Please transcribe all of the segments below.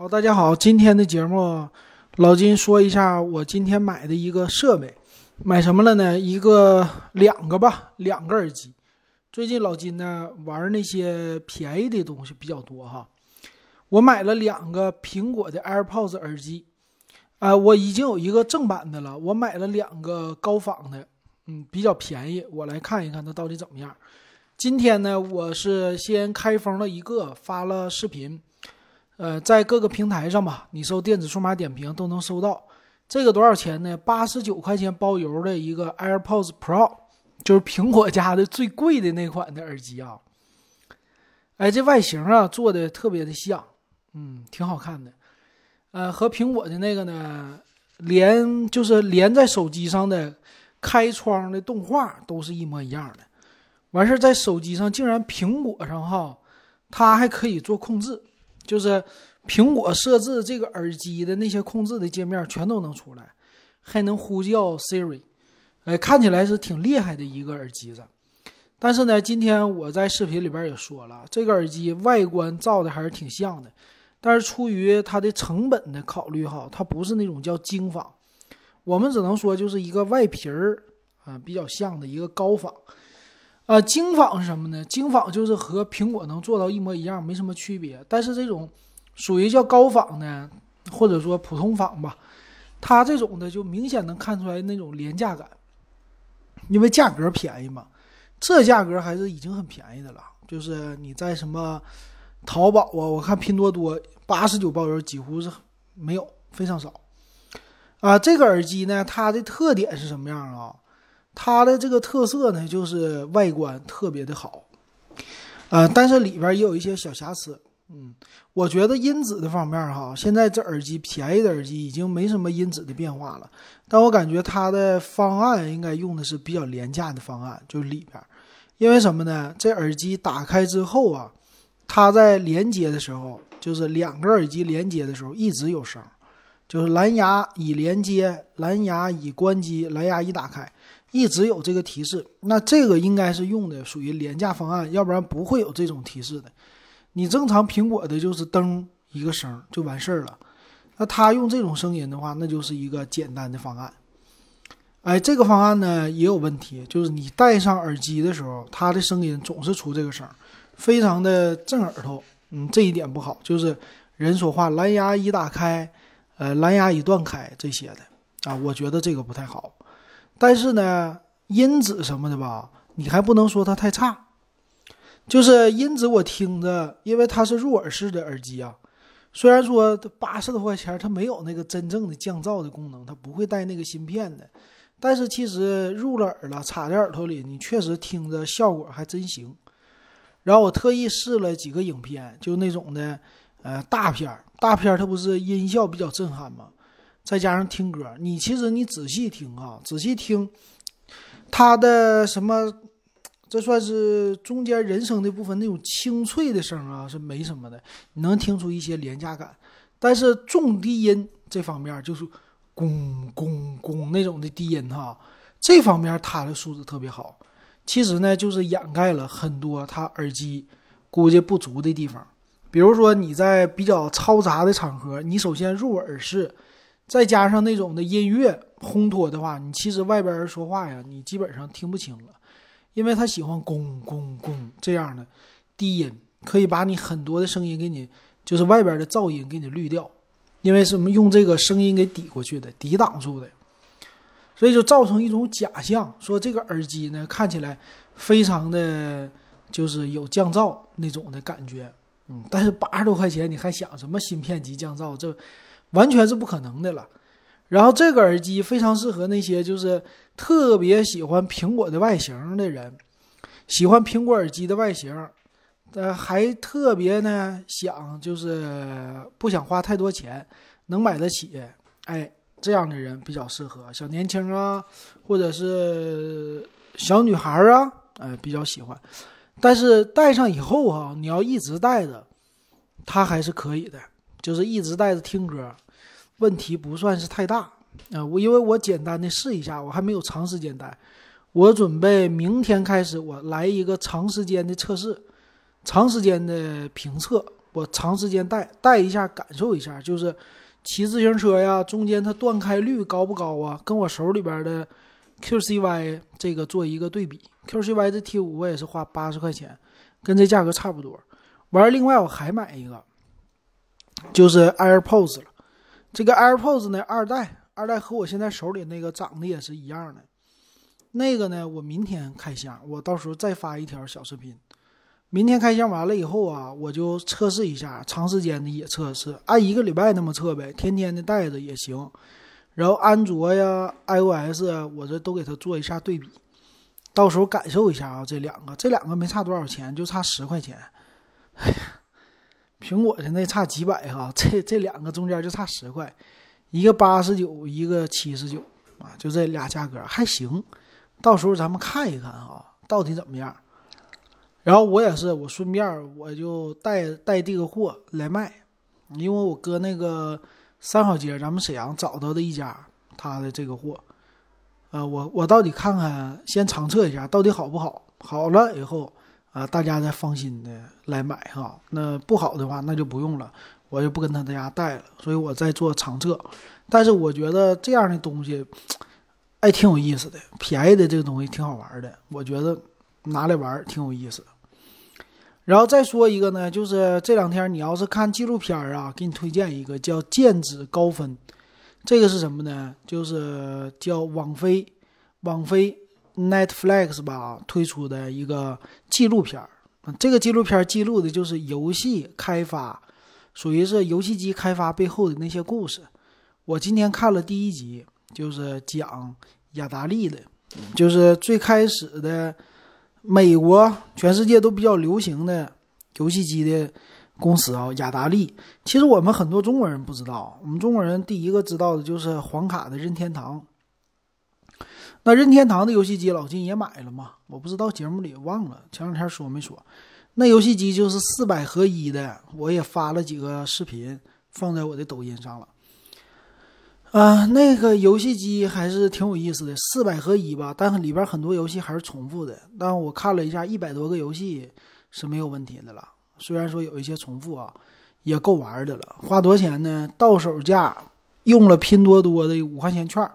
好，大家好，今天的节目，老金说一下我今天买的一个设备，买什么了呢？一个两个吧，两个耳机。最近老金呢玩那些便宜的东西比较多哈，我买了两个苹果的 AirPods 耳机，啊，我已经有一个正版的了，我买了两个高仿的，嗯，比较便宜，我来看一看它到底怎么样。今天呢，我是先开封了一个，发了视频。呃，在各个平台上吧，你搜“电子数码点评”都能搜到。这个多少钱呢？八十九块钱包邮的一个 AirPods Pro，就是苹果家的最贵的那款的耳机啊。哎，这外形啊做的特别的像，嗯，挺好看的。呃，和苹果的那个呢，连就是连在手机上的开窗的动画都是一模一样的。完事儿在手机上竟然苹果上哈，它还可以做控制。就是苹果设置这个耳机的那些控制的界面全都能出来，还能呼叫 Siri，哎，看起来是挺厉害的一个耳机子。但是呢，今天我在视频里边也说了，这个耳机外观造的还是挺像的，但是出于它的成本的考虑哈，它不是那种叫精仿，我们只能说就是一个外皮儿啊比较像的一个高仿。呃，精仿是什么呢？精仿就是和苹果能做到一模一样，没什么区别。但是这种属于叫高仿呢，或者说普通仿吧，它这种的就明显能看出来那种廉价感，因为价格便宜嘛。这价格还是已经很便宜的了。就是你在什么淘宝啊，我看拼多多八十九包邮几乎是没有，非常少。啊，这个耳机呢，它的特点是什么样啊？它的这个特色呢，就是外观特别的好，呃，但是里边也有一些小瑕疵。嗯，我觉得音质的方面哈，现在这耳机便宜的耳机已经没什么音质的变化了。但我感觉它的方案应该用的是比较廉价的方案，就是里边，因为什么呢？这耳机打开之后啊，它在连接的时候，就是两个耳机连接的时候一直有声，就是蓝牙已连接，蓝牙已关机，蓝牙已打开。一直有这个提示，那这个应该是用的属于廉价方案，要不然不会有这种提示的。你正常苹果的就是噔一个声就完事儿了，那他用这种声音的话，那就是一个简单的方案。哎，这个方案呢也有问题，就是你戴上耳机的时候，它的声音总是出这个声，非常的震耳朵。嗯，这一点不好，就是人说话蓝牙已打开，呃，蓝牙已断开这些的啊，我觉得这个不太好。但是呢，音质什么的吧，你还不能说它太差。就是音质我听着，因为它是入耳式的耳机啊，虽然说八十多块钱，它没有那个真正的降噪的功能，它不会带那个芯片的。但是其实入了耳了，插在耳朵里，你确实听着效果还真行。然后我特意试了几个影片，就那种的，呃，大片儿，大片儿它不是音效比较震撼吗？再加上听歌，你其实你仔细听啊，仔细听，它的什么，这算是中间人声的部分那种清脆的声啊，是没什么的，你能听出一些廉价感。但是重低音这方面，就是咣咣咣那种的低音哈，这方面它的素质特别好。其实呢，就是掩盖了很多它耳机估计不足的地方。比如说你在比较嘈杂的场合，你首先入耳式。再加上那种的音乐烘托的话，你其实外边人说话呀，你基本上听不清了，因为他喜欢咣咣咣这样的低音，可以把你很多的声音给你，就是外边的噪音给你滤掉，因为什么用这个声音给抵过去的，抵挡住的，所以就造成一种假象，说这个耳机呢看起来非常的，就是有降噪那种的感觉，嗯，但是八十多块钱你还想什么芯片级降噪这？完全是不可能的了，然后这个耳机非常适合那些就是特别喜欢苹果的外形的人，喜欢苹果耳机的外形，呃，还特别呢想就是不想花太多钱，能买得起，哎，这样的人比较适合，小年轻啊，或者是小女孩啊，呃，比较喜欢，但是戴上以后哈，你要一直戴着，它还是可以的。就是一直戴着听歌，问题不算是太大啊。我因为我简单的试一下，我还没有长时间戴。我准备明天开始，我来一个长时间的测试，长时间的评测我长时间带带一下，感受一下，就是骑自行车呀，中间它断开率高不高啊？跟我手里边的 QCY 这个做一个对比，QCY 的 T 五我也是花八十块钱，跟这价格差不多。完，另外我还买一个，就是 AirPods 了。这个 AirPods 呢，二代，二代和我现在手里那个长得也是一样的。那个呢，我明天开箱，我到时候再发一条小视频。明天开箱完了以后啊，我就测试一下，长时间的也测试，按一个礼拜那么测呗，天天的带着也行。然后安卓呀、iOS，我这都给它做一下对比，到时候感受一下啊。这两个，这两个没差多少钱，就差十块钱。哎呀，苹果的那差几百哈，这这两个中间就差十块，一个八十九，一个七十九啊，就这俩价格还行。到时候咱们看一看啊，到底怎么样。然后我也是，我顺便我就带带这个货来卖，因为我搁那个三好街，咱们沈阳找到的一家他的这个货，呃，我我到底看看，先尝测一下到底好不好，好了以后啊，大家再放心的来买哈。那不好的话，那就不用了，我就不跟他在家带了。所以我在做长测，但是我觉得这样的东西，哎，挺有意思的，便宜的这个东西挺好玩的，我觉得。拿来玩挺有意思，然后再说一个呢，就是这两天你要是看纪录片啊，给你推荐一个叫《剑指高分》，这个是什么呢？就是叫网飞网飞 Netflix 吧推出的一个纪录片儿这个纪录片记录的就是游戏开发，属于是游戏机开发背后的那些故事。我今天看了第一集，就是讲雅达利的，就是最开始的。美国、全世界都比较流行的游戏机的公司啊，雅达利。其实我们很多中国人不知道，我们中国人第一个知道的就是黄卡的任天堂。那任天堂的游戏机老金也买了嘛？我不知道节目里忘了，前两天说没说？那游戏机就是四百合一的，我也发了几个视频放在我的抖音上了。啊，那个游戏机还是挺有意思的，四百合一吧，但是里边很多游戏还是重复的。但我看了一下，一百多个游戏是没有问题的了。虽然说有一些重复啊，也够玩的了。花多少钱呢？到手价用了拼多多的五块钱券，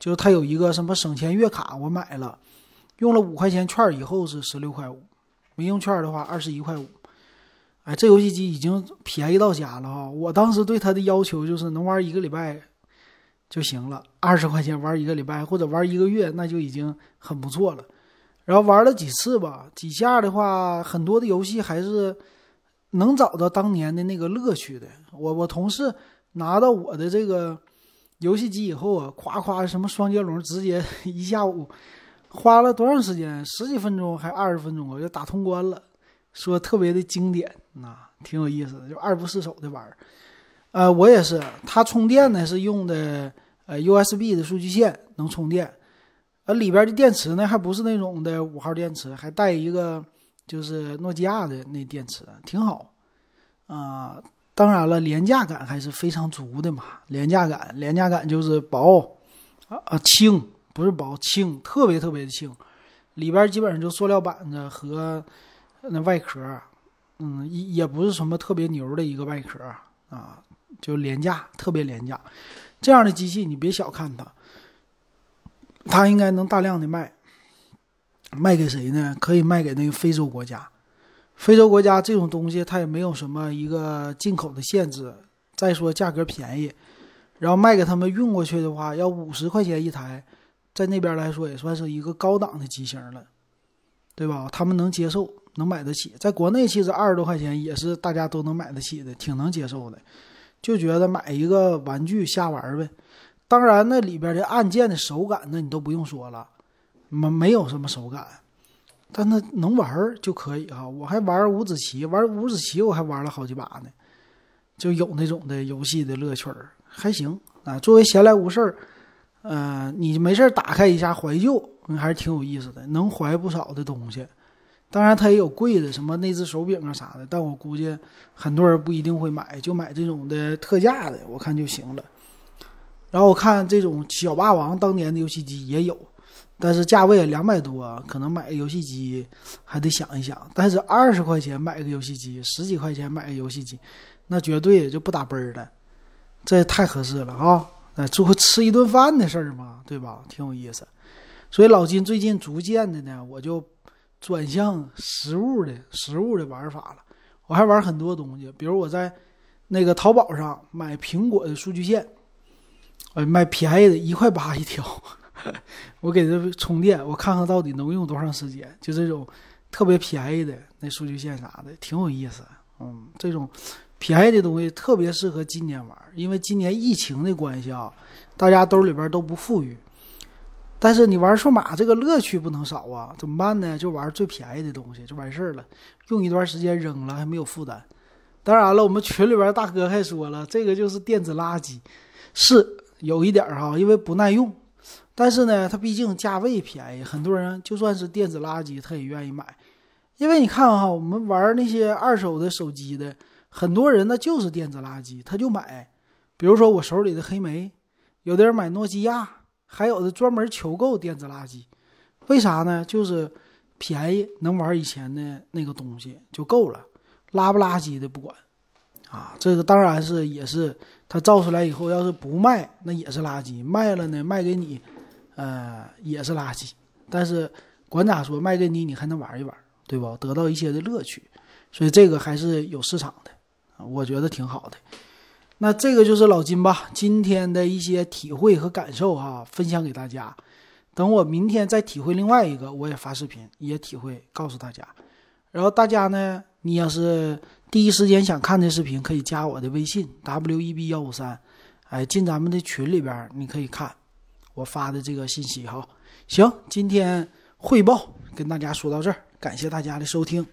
就是它有一个什么省钱月卡，我买了，用了五块钱券以后是十六块五，没用券的话二十一块五。哎，这游戏机已经便宜到家了哈！我当时对它的要求就是能玩一个礼拜。就行了，二十块钱玩一个礼拜或者玩一个月，那就已经很不错了。然后玩了几次吧，几下的话，很多的游戏还是能找到当年的那个乐趣的。我我同事拿到我的这个游戏机以后啊，夸夸什么双截龙，直接 一下午花了多长时间？十几分钟还二十分钟，我就打通关了，说特别的经典，那挺有意思的，就二不释手的玩儿。呃，我也是，它充电呢是用的呃 USB 的数据线能充电，呃里边的电池呢还不是那种的五号电池，还带一个就是诺基亚的那电池，挺好。啊，当然了，廉价感还是非常足的嘛，廉价感，廉价感就是薄啊啊轻，不是薄轻，特别特别的轻，里边基本上就塑料板子和那外壳，嗯也也不是什么特别牛的一个外壳啊。就廉价，特别廉价，这样的机器你别小看它，它应该能大量的卖，卖给谁呢？可以卖给那个非洲国家，非洲国家这种东西它也没有什么一个进口的限制，再说价格便宜，然后卖给他们运过去的话，要五十块钱一台，在那边来说也算是一个高档的机型了，对吧？他们能接受，能买得起，在国内其实二十多块钱也是大家都能买得起的，挺能接受的。就觉得买一个玩具瞎玩呗，当然那里边的按键的手感，那你都不用说了，没没有什么手感，但它能玩儿就可以哈。我还玩五子棋，玩五子棋我还玩了好几把呢，就有那种的游戏的乐趣儿，还行啊。作为闲来无事儿，呃，你没事儿打开一下怀旧，还是挺有意思的，能怀不少的东西。当然，它也有贵的，什么内置手柄啊啥的，但我估计很多人不一定会买，就买这种的特价的，我看就行了。然后我看这种小霸王当年的游戏机也有，但是价位两百多，可能买个游戏机还得想一想。但是二十块钱买个游戏机，十几块钱买个游戏机，那绝对就不打奔儿了，这太合适了啊！哎，做吃一顿饭的事儿嘛，对吧？挺有意思。所以老金最近逐渐的呢，我就转向实物的实物的玩法了。我还玩很多东西，比如我在那个淘宝上买苹果的数据线，呃，卖便宜的，一块八一条。我给它充电，我看看到底能用多长时间。就这种特别便宜的那数据线啥的，挺有意思。嗯，这种便宜的东西特别适合今年玩，因为今年疫情的关系啊，大家兜里边都不富裕。但是你玩数码这个乐趣不能少啊，怎么办呢？就玩最便宜的东西就完事儿了，用一段时间扔了还没有负担。当然了，我们群里边大哥还说了，这个就是电子垃圾，是有一点哈，因为不耐用。但是呢，它毕竟价位便宜，很多人就算是电子垃圾，他也愿意买。因为你看哈，我们玩那些二手的手机的，很多人那就是电子垃圾，他就买。比如说我手里的黑莓，有的人买诺基亚。还有的专门求购电子垃圾，为啥呢？就是便宜，能玩以前的那个东西就够了，垃不垃圾的不管，啊，这个当然是也是它造出来以后，要是不卖那也是垃圾，卖了呢卖给你，呃也是垃圾。但是管咋说，卖给你你还能玩一玩，对吧？得到一些的乐趣，所以这个还是有市场的，我觉得挺好的。那这个就是老金吧，今天的一些体会和感受哈，分享给大家。等我明天再体会另外一个，我也发视频，也体会告诉大家。然后大家呢，你要是第一时间想看这视频，可以加我的微信 w e b 幺五三，哎，进咱们的群里边，你可以看我发的这个信息哈。行，今天汇报跟大家说到这儿，感谢大家的收听。